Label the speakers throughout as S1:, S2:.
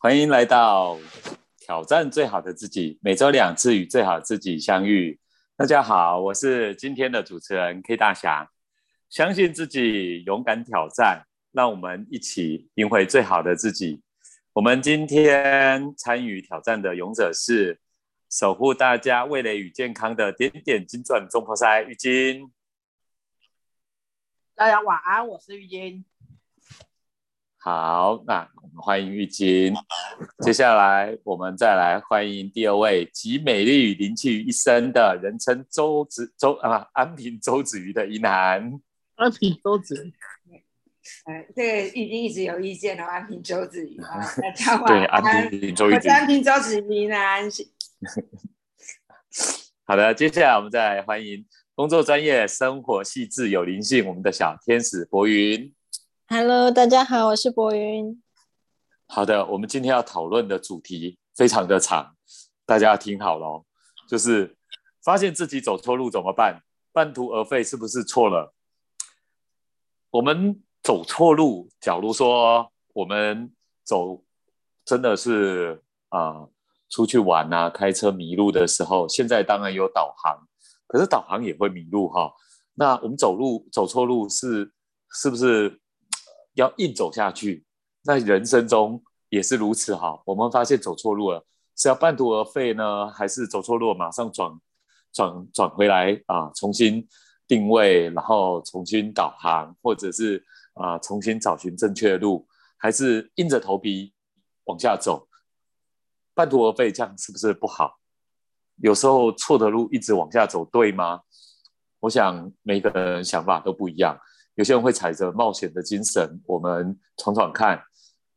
S1: 欢迎来到挑战最好的自己，每周两次与最好自己相遇。大家好，我是今天的主持人 K 大侠。相信自己，勇敢挑战，让我们一起赢回最好的自己。我们今天参与挑战的勇者是守护大家味蕾与健康的点点金钻中破塞玉金。
S2: 大家晚安，我是玉金。
S1: 好，那我们欢迎玉晶。接下来我们再来欢迎第二位集美丽与灵气于一身的人称周子周啊安平周子瑜的宜南。
S2: 安平周子瑜，
S3: 呃，这个玉晶一直有意见哦安平周子瑜啊，大家晚
S1: 对，
S3: 安。
S1: 安平周玉金。
S3: 我是安平周子瑜呢。
S1: 好的，接下来我们再来欢迎工作专业、生活细致、有灵性，我们的小天使博云。
S4: Hello，大家好，我是博云。
S1: 好的，我们今天要讨论的主题非常的长，大家要听好了。就是发现自己走错路怎么办？半途而废是不是错了？我们走错路，假如说我们走真的是啊、出去玩啊，开车迷路的时候，现在当然有导航，可是导航也会迷路哈。那我们走路走错路是是不是要硬走下去？在人生中也是如此哈。我们发现走错路了，是要半途而废呢，还是走错路马上转转转回来啊，重新定位，然后重新导航，或者是啊重新找寻正确的路，还是硬着头皮往下走？半途而废这样是不是不好？有时候错的路一直往下走，对吗？我想每个人想法都不一样。有些人会踩着冒险的精神，我们闯闯看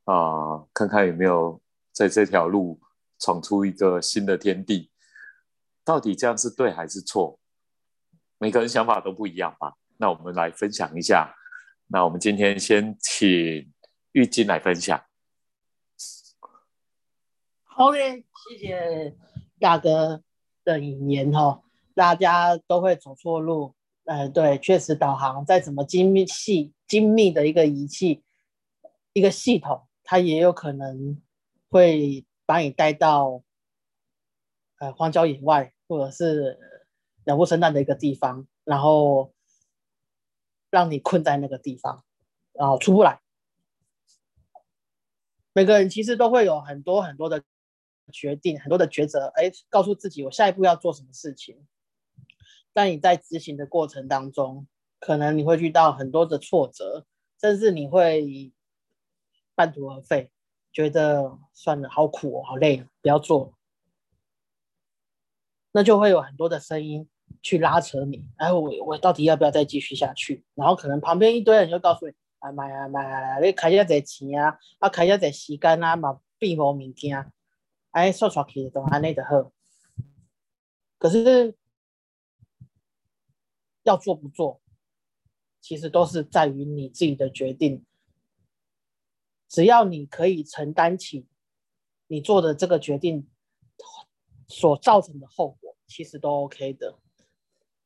S1: 啊、看看有没有在这条路闯出一个新的天地。到底这样是对还是错？每个人想法都不一样吧。那我们来分享一下。那我们今天先请玉金来分享。
S2: 好嘞，谢谢大哥的引言哦。大家都会走错路，呃，对，确实导航再怎么精密细精密的一个仪器，一个系统，它也有可能会把你带到呃荒郊野外，或者是鸟不生蛋的一个地方，然后让你困在那个地方，然后出不来。每个人其实都会有很多很多的决定，很多的抉择，哎，告诉自己我下一步要做什么事情。但你在执行的过程当中，可能你会遇到很多的挫折，甚至你会半途而废，觉得算了，好苦哦，好累哦，不要做了。那就会有很多的声音去拉扯你，哎，我我到底要不要再继续下去？然后可能旁边一堆人就告诉你，啊妈呀妈呀，你开遐侪钱啊，啊开遐侪时间啊，嘛变无物件，哎，说出去就安尼就好。可是要做不做，其实都是在于你自己的决定。只要你可以承担起你做的这个决定所造成的后果，其实都 OK 的。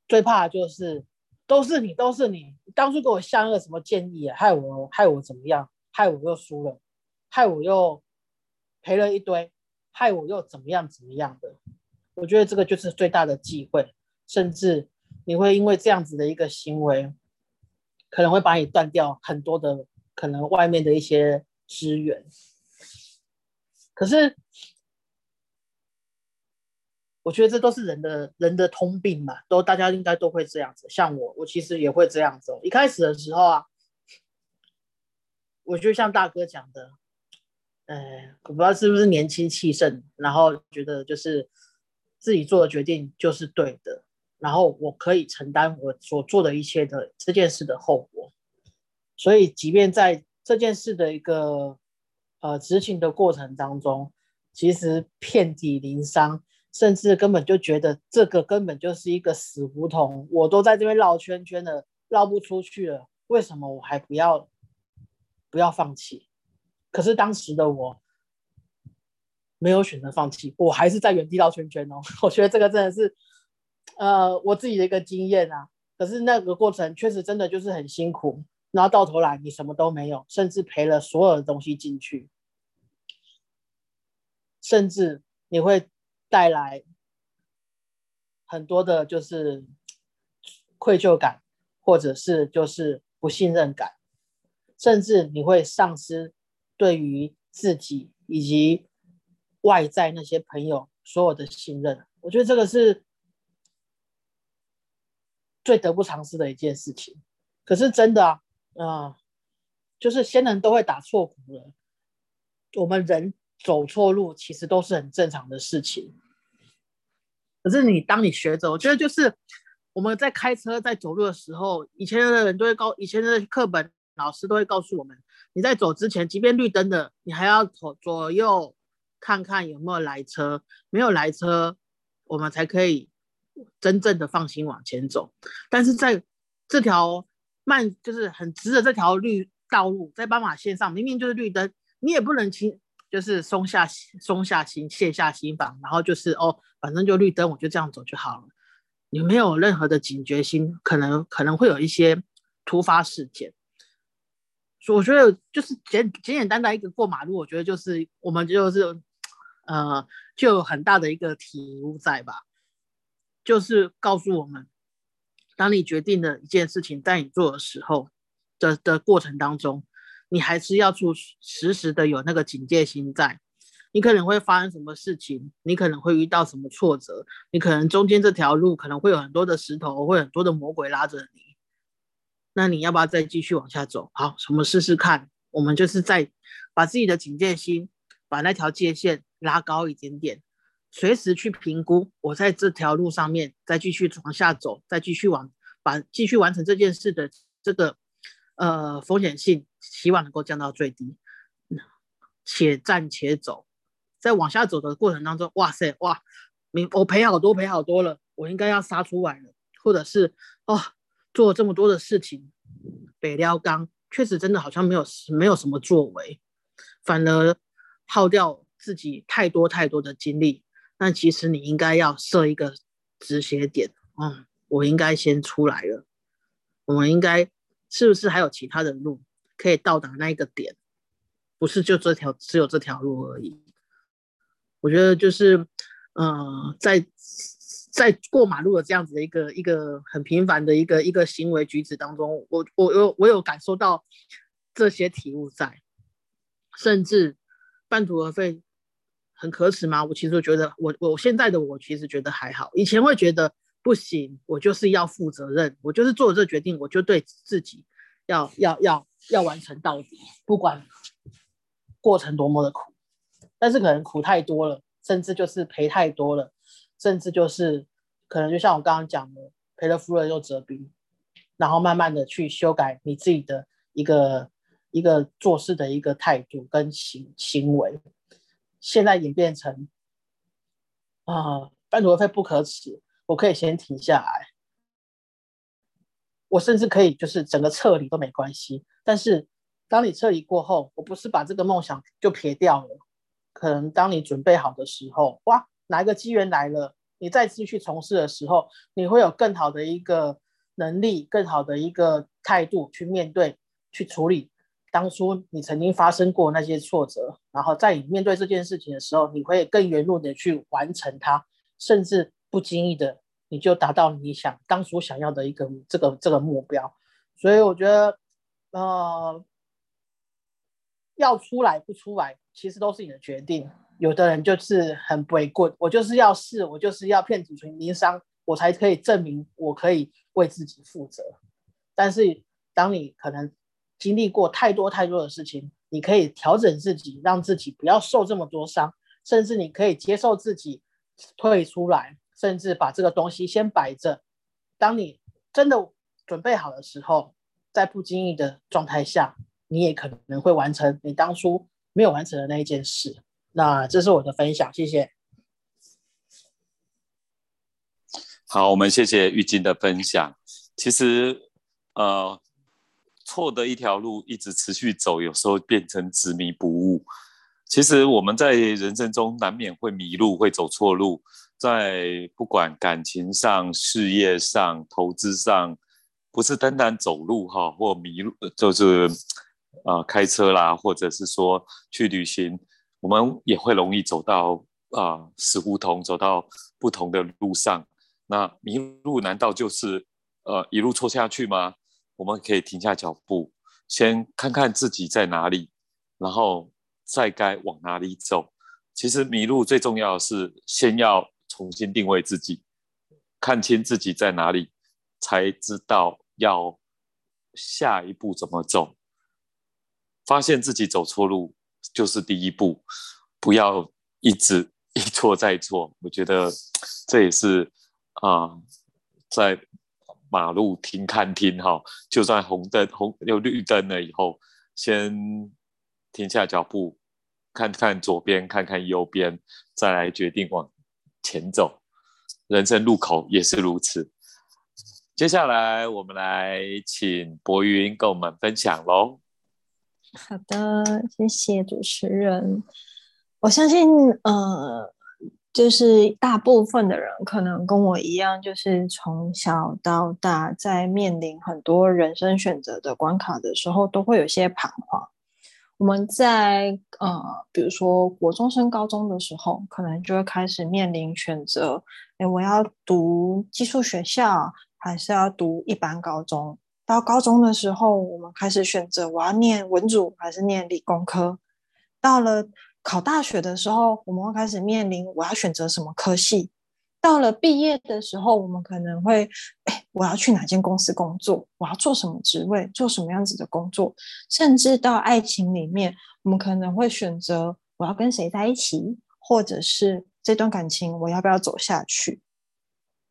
S2: 最怕就是都是你，都是你，当初给我下那个什么建议，害我害我怎么样，害我又输了，害我又赔了一堆，害我又怎么样怎么样的。我觉得这个就是最大的忌讳，甚至你会因为这样子的一个行为，可能会把你断掉很多的可能外面的一些资源。可是，我觉得这都是人的人的通病嘛，都大家应该都会这样子。像我，我其实也会这样子、一开始的时候啊，我就像大哥讲的，呃，我不知道是不是年轻气盛，然后觉得就是自己做的决定就是对的，然后我可以承担我所做的一切的这件事的后果。所以，即便在这件事的一个呃执行的过程当中，其实遍体鳞伤，甚至根本就觉得这个根本就是一个死胡同，我都在这边绕圈圈了，绕不出去了，为什么我还不要不要放弃？可是当时的我没有选择放弃，我还是在原地绕圈圈哦。我觉得这个真的是呃我自己的一个经验啊。可是那个过程确实真的就是很辛苦，然后到头来你什么都没有，甚至赔了所有的东西进去。甚至你会带来很多的，就是愧疚感，或者是就是不信任感，甚至你会丧失对于自己以及外在那些朋友所有的信任。我觉得这个是最得不偿失的一件事情。可是真的啊，啊，就是先人都会打错鼓了。我们人走错路，其实都是很正常的事情。可是你当你学着，我觉得就是我们在开车、在走路的时候，以前的人都会告，以前的课本老师都会告诉我们，你在走之前，即便绿灯的，你还要左左右看看有没有来车，没有来车，我们才可以真正的放心往前走。但是在这条慢，就是很直的这条绿道路，在斑马线上，明明就是绿灯。你也不能轻，就是松下松下心卸下心防，然后就是哦，反正就绿灯，我就这样走就好了。你没有任何的警觉心，可能可能会有一些突发事件。所以我觉得就是简简简单单一个过马路，我觉得就是我们就是呃，就有很大的一个体悟在吧，就是告诉我们，当你决定了一件事情在你做的时候的的过程当中。你还是要出时时的有那个警戒心在，你可能会发生什么事情，你可能会遇到什么挫折，你可能中间这条路可能会有很多的石头，会很多的魔鬼拉着你，那你要不要再继续往下走？好，我们试试看，我们就是在把自己的警戒心，把那条界限拉高一点点，随时去评估，我在这条路上面再继续往下走，再继续往把继续完成这件事的这个。呃，风险性希望能够降到最低，且战且走，在往下走的过程当中，哇塞，哇，明我赔好多赔好多了，我应该要杀出来了，或者是哦，做这么多的事情，北撩钢确实真的好像没有没有什么作为，反而耗掉自己太多太多的精力，那其实你应该要设一个止血点，嗯，我应该先出来了，我们应该。是不是还有其他的路可以到达那一个点？不是就这条，只有这条路而已。我觉得就是，呃，在在过马路的这样子的一个一个很平凡的一个一个行为举止当中，我我有我有感受到这些体悟在，甚至半途而废很可耻吗？我其实觉得，我我现在的我其实觉得还好，以前会觉得。不行，我就是要负责任，我就是做这决定，我就对自己要要要要完成到底，不管过程多么的苦，但是可能苦太多了，甚至就是赔太多了，甚至就是可能就像我刚刚讲的，赔了夫人又折兵，然后慢慢的去修改你自己的一个一个做事的一个态度跟行行为，现在演变成啊，半途而废不可耻。我可以先停下来，我甚至可以就是整个撤离都没关系。但是当你撤离过后，我不是把这个梦想就撇掉了。可能当你准备好的时候，哇，哪一个机缘来了，你再次去从事的时候，你会有更好的一个能力，更好的一个态度去面对、去处理当初你曾经发生过那些挫折。然后在你面对这件事情的时候，你会更圆润的去完成它，甚至。不经意的，你就达到你想当初想要的一个这个这个目标，所以我觉得，呃，要出来不出来，其实都是你的决定。有的人就是很违棍，我就是要试，我就是要骗子群民商，我才可以证明我可以为自己负责。但是，当你可能经历过太多太多的事情，你可以调整自己，让自己不要受这么多伤，甚至你可以接受自己退出来。甚至把这个东西先摆着，当你真的准备好的时候，在不经意的状态下，你也可能会完成你当初没有完成的那一件事。那这是我的分享，谢谢。
S1: 好，我们谢谢玉金的分享。其实，呃，错的一条路一直持续走，有时候变成执迷不悟。其实我们在人生中难免会迷路，会走错路。在不管感情上、事业上、投资上，不是单单走路哈，或迷路，就是呃开车啦，或者是说去旅行，我们也会容易走到啊死胡同，走到不同的路上。那迷路难道就是呃一路错下去吗？我们可以停下脚步，先看看自己在哪里，然后再该往哪里走。其实迷路最重要的是先要重新定位自己，看清自己在哪里，才知道要下一步怎么走。发现自己走错路就是第一步，不要一直一错再错。我觉得这也是啊，在马路停看停哈，就算红灯红有绿灯了以后，先停下脚步，看看左边，看看右边，再来决定往前走。人生路口也是如此。接下来我们来请博云跟我们分享喽。
S4: 好的，谢谢主持人。我相信，呃，就是大部分的人可能跟我一样，就是从小到大，在面临很多人生选择的关卡的时候，都会有些彷徨。我们在呃，比如说国中升高中的时候，可能就会开始面临选择：哎，我要读寄宿学校，还是要读一般高中？到高中的时候，我们开始选择我要念文组还是念理工科。到了考大学的时候，我们会开始面临我要选择什么科系。到了毕业的时候，我们可能会，哎，我要去哪间公司工作？我要做什么职位？做什么样子的工作？甚至到爱情里面，我们可能会选择我要跟谁在一起，或者是这段感情我要不要走下去？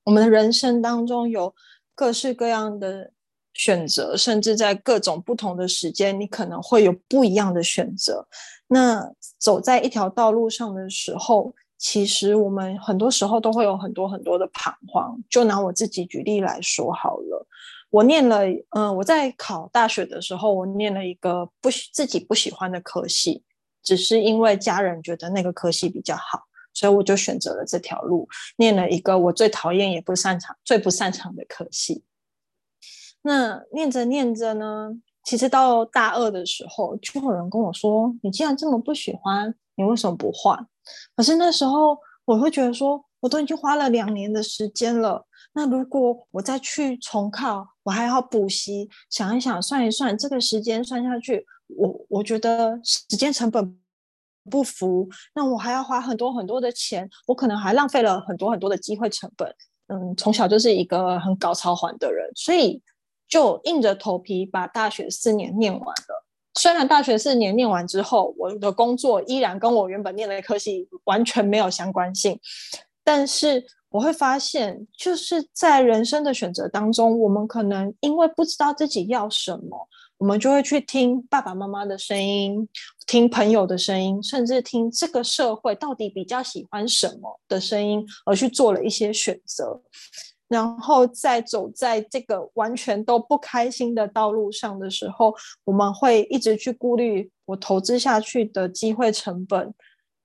S4: 我们的人生当中有各式各样的。选择，甚至在各种不同的时间，你可能会有不一样的选择。那走在一条道路上的时候，其实我们很多时候都会有很多很多的彷徨。就拿我自己举例来说好了，我念了，嗯，我在考大学的时候，我念了一个不自己不喜欢的科系，只是因为家人觉得那个科系比较好，所以我就选择了这条路，念了一个我最讨厌也不擅长、最不擅长的科系。那念着念着呢，其实到大二的时候，就有人跟我说：“你既然这么不喜欢，你为什么不换？”可是那时候我会觉得说，我都已经花了两年的时间了，那如果我再去重考，我还要补习，想一想，算一算，这个时间算下去，我我觉得时间成本不符，那我还要花很多很多的钱，我可能还浪费了很多很多的机会成本。嗯，从小就是一个很搞超环的人，所以。就硬着头皮把大学四年念完了。虽然大学四年念完之后，我的工作依然跟我原本念的科系完全没有相关性，但是我会发现，就是在人生的选择当中，我们可能因为不知道自己要什么，我们就会去听爸爸妈妈的声音，听朋友的声音，甚至听这个社会到底比较喜欢什么的声音，而去做了一些选择。然后在走在这个完全都不开心的道路上的时候，我们会一直去顾虑我投资下去的机会成本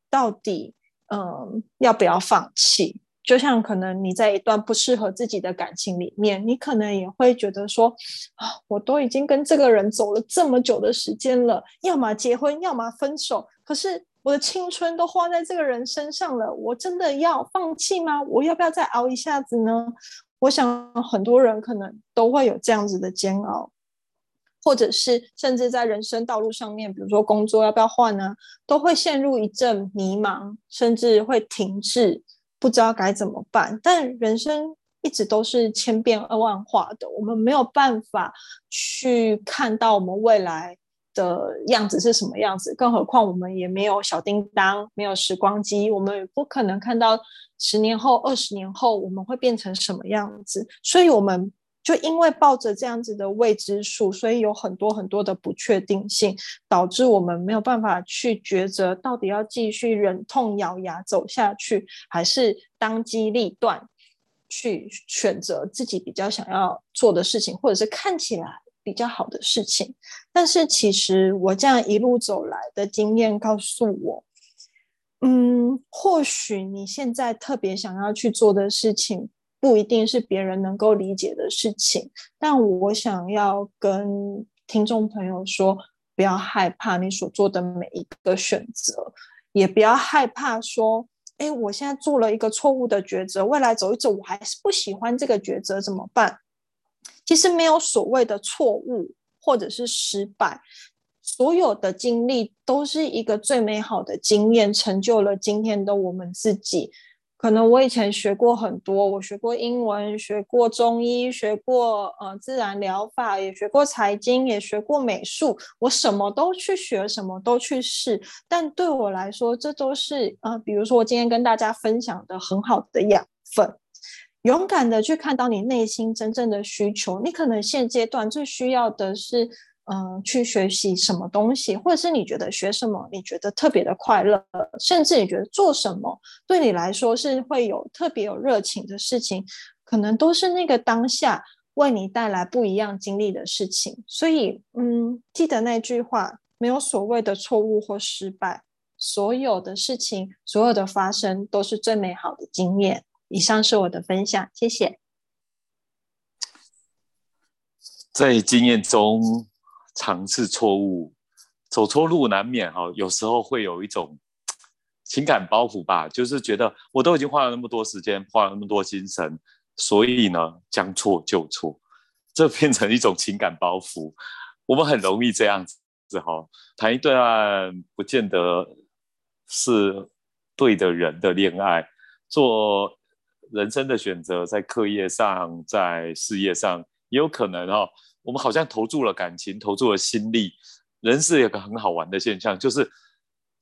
S4: 到底，嗯，要不要放弃？就像可能你在一段不适合自己的感情里面，你可能也会觉得说，啊，我都已经跟这个人走了这么久的时间了，要么结婚，要么分手，可是。我的青春都花在这个人身上了，我真的要放弃吗？我要不要再熬一下子呢？我想很多人可能都会有这样子的煎熬，或者是甚至在人生道路上面，比如说工作要不要换呢，都会陷入一阵迷茫，甚至会停滞，不知道该怎么办。但人生一直都是千变万化的，我们没有办法去看到我们未来。的样子是什么样子？更何况我们也没有小叮当，没有时光机，我们也不可能看到十年后、二十年后我们会变成什么样子。所以，我们就因为抱着这样子的未知数，所以有很多很多的不确定性，导致我们没有办法去抉择，到底要继续忍痛咬牙走下去，还是当机立断去选择自己比较想要做的事情，或者是看起来。比较好的事情，但是其实我这样一路走来的经验告诉我，嗯，或许你现在特别想要去做的事情，不一定是别人能够理解的事情。但我想要跟听众朋友说，不要害怕你所做的每一个选择，也不要害怕说，哎，我现在做了一个错误的抉择，未来走一走，我还是不喜欢这个抉择，怎么办？其实没有所谓的错误或者是失败，所有的经历都是一个最美好的经验，成就了今天的我们自己。可能我以前学过很多，我学过英文，学过中医，学过呃自然疗法，也学过财经，也学过美术，我什么都去学，什么都去试。但对我来说，这都是呃，比如说我今天跟大家分享的很好的养分。勇敢的去看到你内心真正的需求，你可能现阶段最需要的是。嗯，去学习什么东西，或者是你觉得学什么，你觉得特别的快乐，甚至你觉得做什么对你来说是会有特别有热情的事情，可能都是那个当下为你带来不一样经历的事情。所以，嗯，记得那句话，没有所谓的错误或失败，所有的事情，所有的发生都是最美好的经验。以上是我的分享，谢谢。
S1: 在经验中。尝试错误，走错路难免哈，有时候会有一种情感包袱吧，就是觉得我都已经花了那么多时间，花了那么多精神，所以呢，将错就错，这变成一种情感包袱。我们很容易这样子哈，谈一段不见得是对的人的恋爱，做人生的选择，在课业上，在事业上，也有可能哈。我们好像投注了感情，投注了心力。人是有个很好玩的现象，就是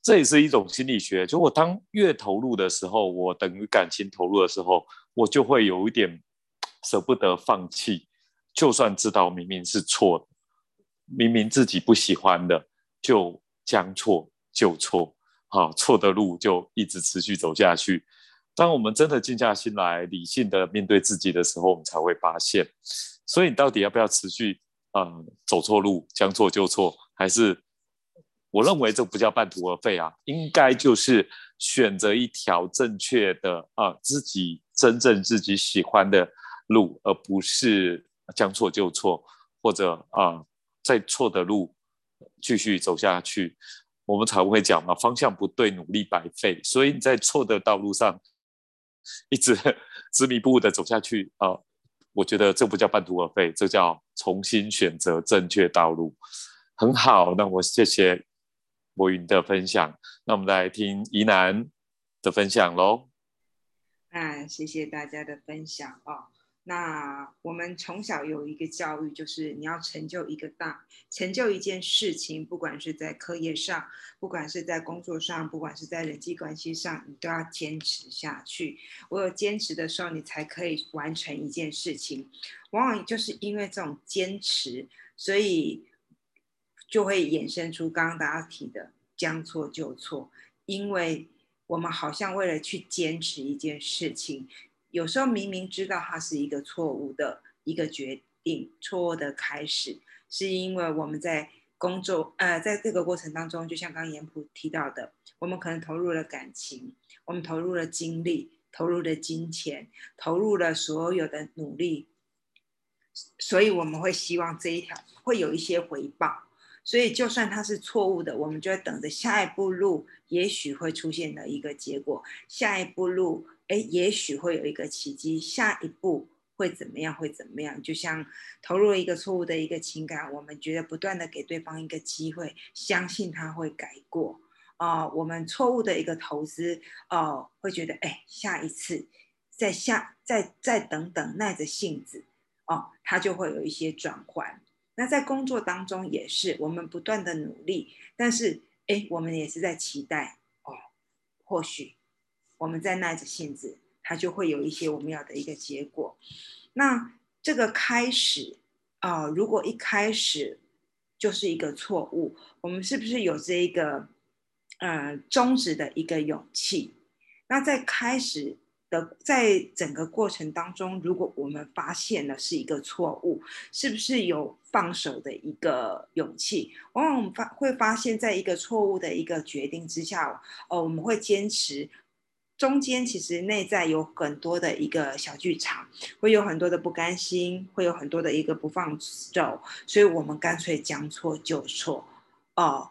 S1: 这也是一种心理学。就我当越投入的时候，我等于感情投入的时候，我就会有一点舍不得放弃。就算知道明明是错的，明明自己不喜欢的，就将错就错，好错的路就一直持续走下去。当我们真的静下心来，理性的面对自己的时候，我们才会发现。所以你到底要不要持续啊走错路将错就错，还是我认为这不叫半途而废啊？应该就是选择一条正确的啊自己真正自己喜欢的路，而不是将错就错，或者啊在错的路继续走下去。我们才会讲嘛，方向不对，努力白费。所以你在错的道路上 一直 执迷不悟的走下去啊。我觉得这不叫半途而废，这叫重新选择正确道路，很好。那我谢谢博云的分享，那我们来听宜南的分享喽。
S3: 啊，谢谢大家的分享哦。那我们从小有一个教育，就是你要成就一个大，成就一件事情，不管是在课业上，不管是在工作上，不管是在人际关系上，你都要坚持下去。我有坚持的时候，你才可以完成一件事情。往往就是因为这种坚持，所以就会衍生出刚刚大家提的将错就错，因为我们好像为了去坚持一件事情。有时候明明知道它是一个错误的一个决定，错误的开始，是因为我们在工作，呃，在这个过程当中，就像刚刚严普提到的，我们可能投入了感情，我们投入了精力，投入了金钱，投入了所有的努力，所以我们会希望这一条会有一些回报，所以就算它是错误的，我们就会等着下一步路，也许会出现的一个结果，下一步路。哎，也许会有一个奇迹，下一步会怎么样？会怎么样？就像投入一个错误的一个情感，我们觉得不断的给对方一个机会，相信他会改过啊。我们错误的一个投资哦，会觉得哎，下一次再下再再等等，耐着性子哦，他就会有一些转换。那在工作当中也是，我们不断的努力，但是哎，我们也是在期待哦，或许。我们在耐着性子，它就会有一些我们要的一个结果。那这个开始啊，如果一开始就是一个错误，我们是不是有这一个呃终止的一个勇气？那在开始的在整个过程当中，如果我们发现了是一个错误，是不是有放手的一个勇气？往往我们发会发现，在一个错误的一个决定之下，哦，我们会坚持。中间其实内在有很多的一个小剧场，会有很多的不甘心，会有很多的一个不放手，所以我们干脆将错就错，哦，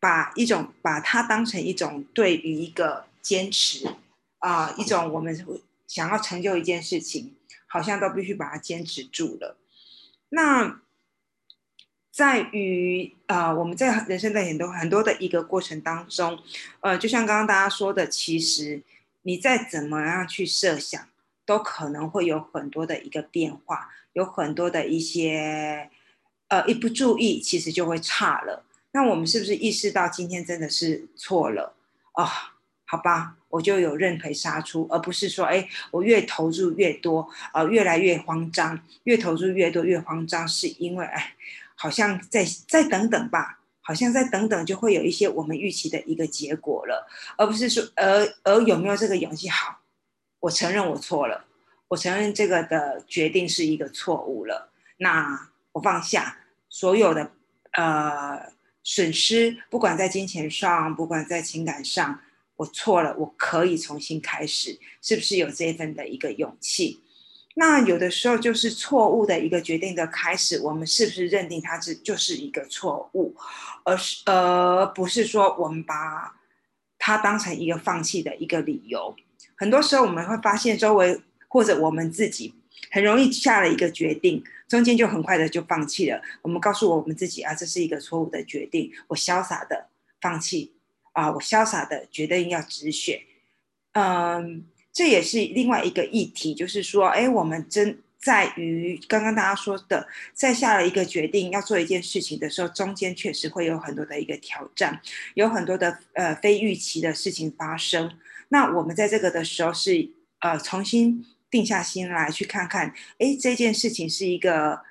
S3: 把一种把它当成一种对于一个坚持啊，一种我们想要成就一件事情，好像都必须把它坚持住了。那在于呃，我们在人生的很多很多的一个过程当中，呃，就像刚刚大家说的，其实你再怎么样去设想，都可能会有很多的一个变化，有很多的一些呃，一不注意，其实就会差了。那我们是不是意识到今天真的是错了啊？好吧，我就有认赔杀出，而不是说，哎，我越投入越多，呃，越来越慌张，越投入越多越慌张，是因为，哎，好像再再等等吧，好像再等等就会有一些我们预期的一个结果了，而不是说，而而有没有这个勇气？好，我承认我错了，我承认这个的决定是一个错误了，那我放下所有的，呃。损失，不管在金钱上，不管在情感上，我错了，我可以重新开始，是不是有这份的一个勇气？那有的时候就是错误的一个决定的开始，我们是不是认定它是就是一个错误，而是而不是说我们把它当成一个放弃的一个理由？很多时候我们会发现，周围或者我们自己很容易下了一个决定。中间就很快的就放弃了。我们告诉我们自己啊，这是一个错误的决定。我潇洒的放弃啊，我潇洒的决定要止血。嗯，这也是另外一个议题，就是说，哎，我们真在于刚刚大家说的，在下了一个决定要做一件事情的时候，中间确实会有很多的一个挑战，有很多的呃非预期的事情发生。那我们在这个的时候是呃重新。定下心来去看看，哎，这件事情是一个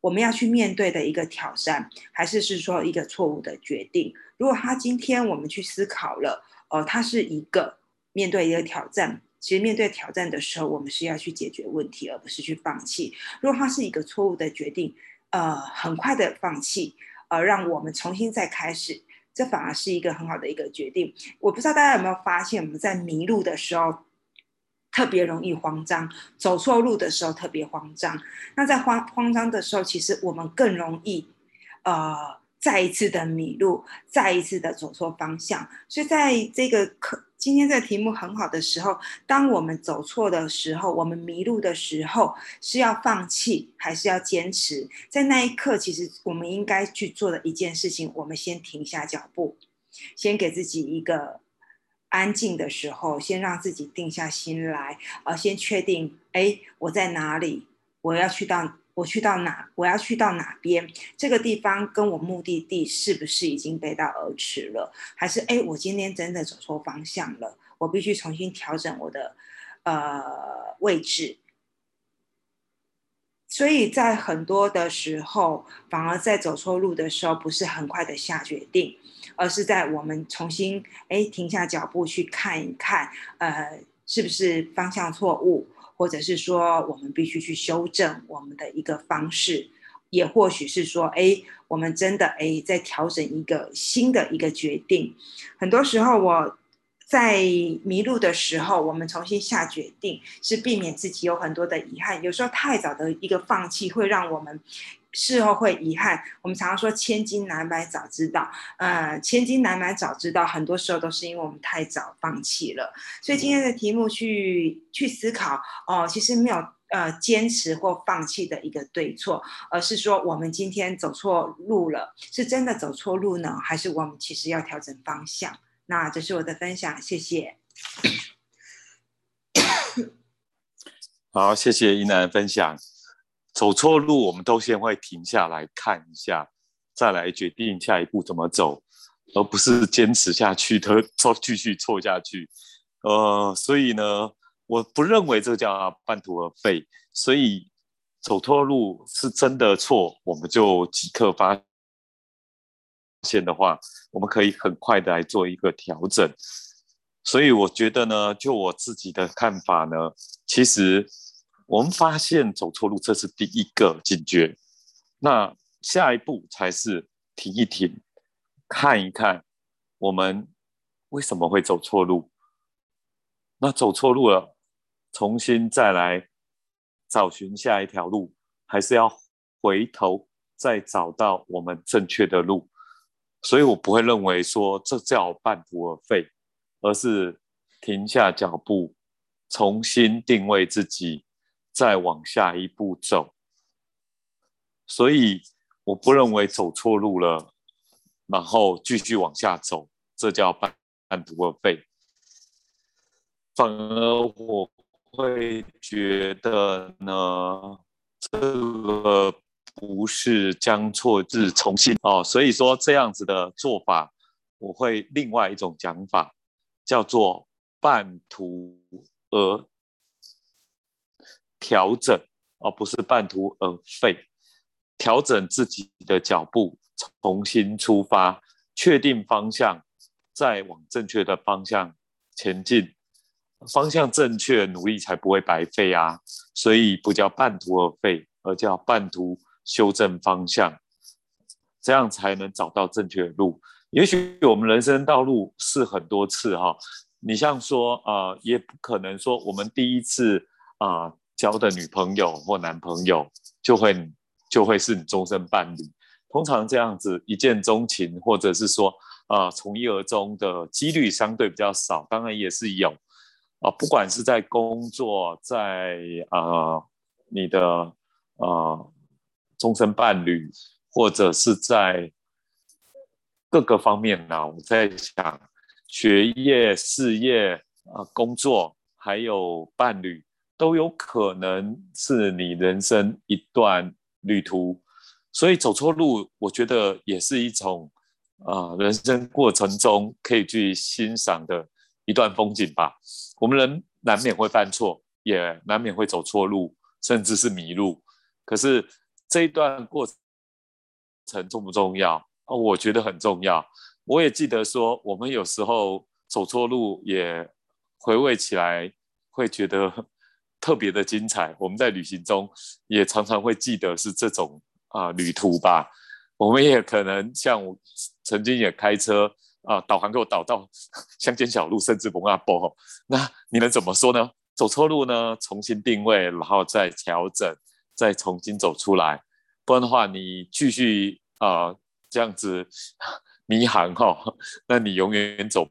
S3: 我们要去面对的一个挑战，还是是说一个错误的决定？如果他今天我们去思考了，哦，他是一个面对一个挑战，其实面对挑战的时候，我们是要去解决问题，而不是去放弃。如果它是一个错误的决定，呃，很快的放弃，呃，让我们重新再开始，这反而是一个很好的一个决定。我不知道大家有没有发现，我们在迷路的时候。特别容易慌张，走错路的时候特别慌张。那在慌慌张的时候，其实我们更容易，呃，再一次的迷路，再一次的走错方向。所以在这个课今天这个题目很好的时候，当我们走错的时候，我们迷路的时候，是要放弃还是要坚持？在那一刻，其实我们应该去做的一件事情，我们先停下脚步，先给自己一个。安静的时候，先让自己定下心来，呃，先确定，哎，我在哪里？我要去到，我去到哪？我要去到哪边？这个地方跟我目的地是不是已经背道而驰了？还是，哎，我今天真的走错方向了？我必须重新调整我的，呃，位置。所以在很多的时候，反而在走错路的时候，不是很快的下决定，而是在我们重新哎停下脚步去看一看，呃，是不是方向错误，或者是说我们必须去修正我们的一个方式，也或许是说，哎，我们真的哎在调整一个新的一个决定。很多时候我。在迷路的时候，我们重新下决定，是避免自己有很多的遗憾。有时候太早的一个放弃，会让我们事后会遗憾。我们常常说“千金难买早知道”，呃，“千金难买早知道”，很多时候都是因为我们太早放弃了。所以今天的题目去去思考哦，其实没有呃坚持或放弃的一个对错，而是说我们今天走错路了，是真的走错路呢，还是我们其实要调整方向？那这是我的分享，谢谢。
S1: 好，谢谢一楠分享。走错路，我们都先会停下来看一下，再来决定下一步怎么走，而不是坚持下去的错继续错下去。呃，所以呢，我不认为这叫半途而废。所以走错路是真的错，我们就即刻发。现的话，我们可以很快的来做一个调整。所以我觉得呢，就我自己的看法呢，其实我们发现走错路，这是第一个警觉。那下一步才是停一停，看一看我们为什么会走错路。那走错路了，重新再来找寻下一条路，还是要回头再找到我们正确的路。所以我不会认为说这叫半途而废，而是停下脚步，重新定位自己，再往下一步走。所以我不认为走错路了，然后继续往下走，这叫半半途而废。反而我会觉得呢，这个不是将错字重新哦，所以说这样子的做法，我会另外一种讲法，叫做半途而调整，而不是半途而废，调整自己的脚步，重新出发，确定方向，再往正确的方向前进。方向正确，努力才不会白费啊！所以不叫半途而废，而叫半途修正方向，这样才能找到正确的路。也许我们人生道路是很多次哈，你像说啊，也不可能说我们第一次啊交的女朋友或男朋友就会就会是你终身伴侣。通常这样子一见钟情，或者是说啊从一而终的几率相对比较少，当然也是有。啊，不管是在工作，在啊你的呃终身伴侣，或者是在各个方面呢，我在想学业、事业、啊工作，还有伴侣，都有可能是你人生一段旅途。所以走错路，我觉得也是一种啊人生过程中可以去欣赏的一段风景吧。我们人难免会犯错，也难免会走错路，甚至是迷路。可是这一段过程重不重要？哦，我觉得很重要。我也记得说，我们有时候走错路，也回味起来会觉得特别的精彩。我们在旅行中也常常会记得是这种啊旅途吧。我们也可能像我曾经也开车。啊，导航给我导到乡间小路，甚至蒙阿波，那你能怎么说呢？走错路呢？重新定位，然后再调整，再重新走出来。不然的话，你继续啊这样子迷航哈，那你永远走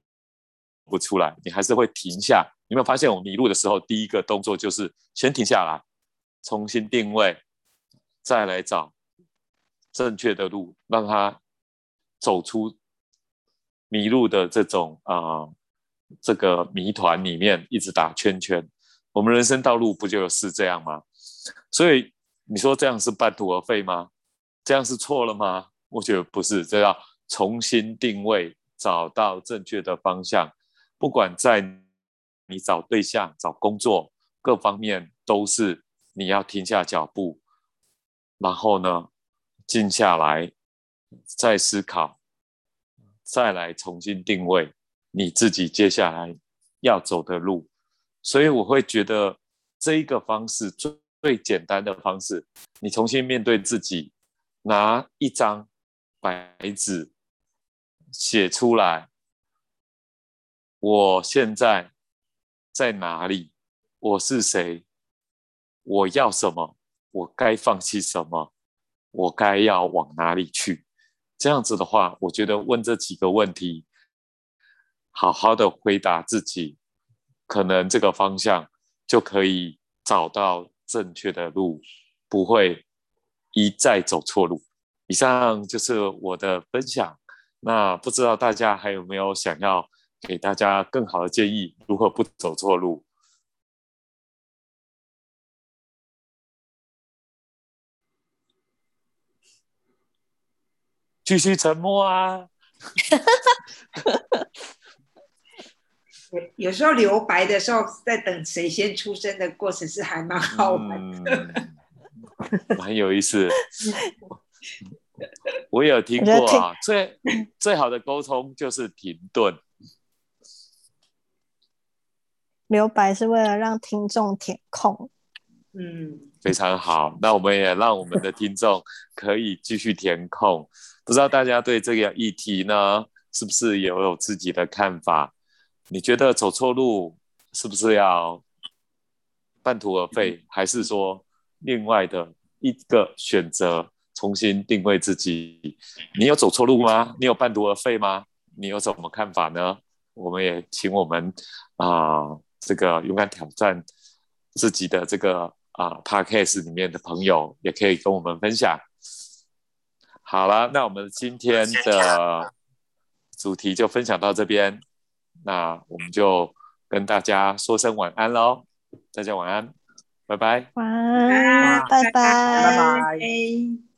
S1: 不出来，你还是会停下。有没有发现，我迷路的时候，第一个动作就是先停下来，重新定位，再来找正确的路，让它走出。迷路的这种啊，这个谜团里面一直打圈圈，我们人生道路不就是这样吗？所以你说这样是半途而废吗？这样是错了吗？我觉得不是，这要重新定位，找到正确的方向。不管在你找对象、找工作各方面，都是你要停下脚步，然后呢，静下来，再思考。再来重新定位你自己接下来要走的路，所以我会觉得这一个方式最最简单的方式，你重新面对自己，拿一张白纸写出来，我现在在哪里？我是谁？我要什么？我该放弃什么？我该要往哪里去？这样子的话，我觉得问这几个问题，好好的回答自己，可能这个方向就可以找到正确的路，不会一再走错路。以上就是我的分享。那不知道大家还有没有想要给大家更好的建议，如何不走错路？继续沉默啊！
S3: 有时候留白的时候，在等谁先出生的过程是还蛮好玩的，
S1: 蛮有意思。我有听过啊，最最好的沟通就是停顿。
S4: 留白是为了让听众填空。
S3: 嗯，
S1: 非常好。那我们也让我们的听众 可以继续填空。不知道大家对这个议题呢，是不是也有自己的看法？你觉得走错路是不是要半途而废，还是说另外的一个选择重新定位自己。你有走错路吗？你有半途而废吗？你有什么看法呢？我们也请我们啊，这个勇敢挑战自己的这个啊 podcast 里面的朋友，也可以跟我们分享。好了，那我们今天的主题就分享到这边，那我们就跟大家说声晚安喽，大家晚安，拜拜，
S4: 晚安，拜。拜，
S2: 拜。拜。
S3: 拜